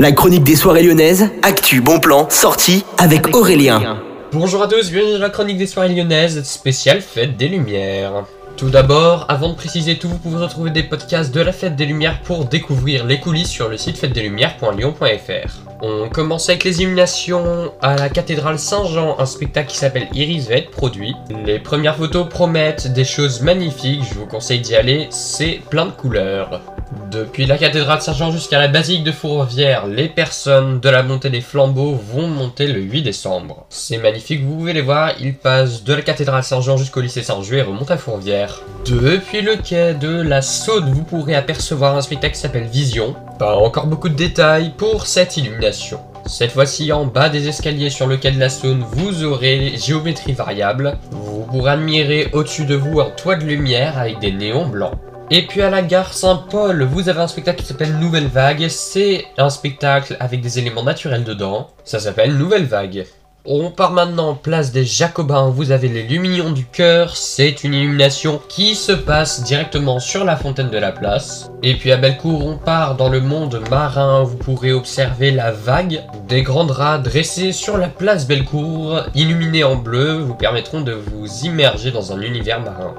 La chronique des soirées lyonnaises, actu, bon plan, sortie avec Aurélien. Bonjour à tous, bienvenue dans la chronique des soirées lyonnaises, spéciale fête des Lumières. Tout d'abord, avant de préciser tout, vous pouvez retrouver des podcasts de la fête des Lumières pour découvrir les coulisses sur le site fêtesdeslumières.lyon.fr. On commence avec les illuminations à la cathédrale Saint-Jean, un spectacle qui s'appelle Iris va être produit. Les premières photos promettent des choses magnifiques, je vous conseille d'y aller, c'est plein de couleurs. Depuis la cathédrale Saint-Jean jusqu'à la basilique de Fourvière, les personnes de la montée des flambeaux vont monter le 8 décembre. C'est magnifique, vous pouvez les voir, ils passent de la cathédrale Saint-Jean jusqu'au lycée Saint-Jean et remontent à Fourvière. Depuis le quai de la Saône, vous pourrez apercevoir un spectacle qui s'appelle Vision. Pas encore beaucoup de détails pour cette illumination. Cette fois-ci, en bas des escaliers sur le quai de la Saône, vous aurez géométrie variable. Vous pourrez admirer au-dessus de vous un toit de lumière avec des néons blancs. Et puis à la gare Saint-Paul, vous avez un spectacle qui s'appelle Nouvelle Vague. C'est un spectacle avec des éléments naturels dedans. Ça s'appelle Nouvelle Vague. On part maintenant place des Jacobins, vous avez les Luminions du Cœur, c'est une illumination qui se passe directement sur la fontaine de la place. Et puis à Bellecour, on part dans le monde marin, vous pourrez observer la vague. Des grands draps dressés sur la place Bellecour, illuminés en bleu, vous permettront de vous immerger dans un univers marin.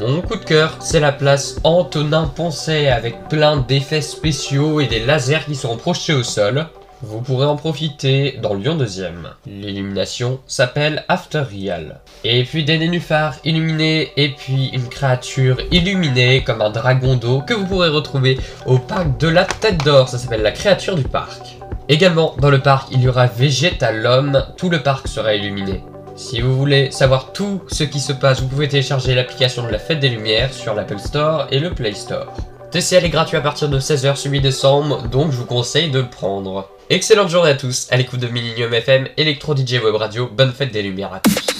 Mon coup de cœur, c'est la place Antonin Poncet avec plein d'effets spéciaux et des lasers qui seront projetés au sol. Vous pourrez en profiter dans Lyon 2ème. L'illumination s'appelle After Real. Et puis des nénuphars illuminés et puis une créature illuminée comme un dragon d'eau que vous pourrez retrouver au parc de la Tête d'Or. Ça s'appelle la créature du parc. Également dans le parc, il y aura Végétalhomme. Tout le parc sera illuminé. Si vous voulez savoir tout ce qui se passe, vous pouvez télécharger l'application de la Fête des Lumières sur l'Apple Store et le Play Store. TCL est gratuit à partir de 16h ce 8 décembre, donc je vous conseille de le prendre. Excellente journée à tous, à l'écoute de Millennium FM, Electro DJ Web Radio, bonne fête des lumières à tous.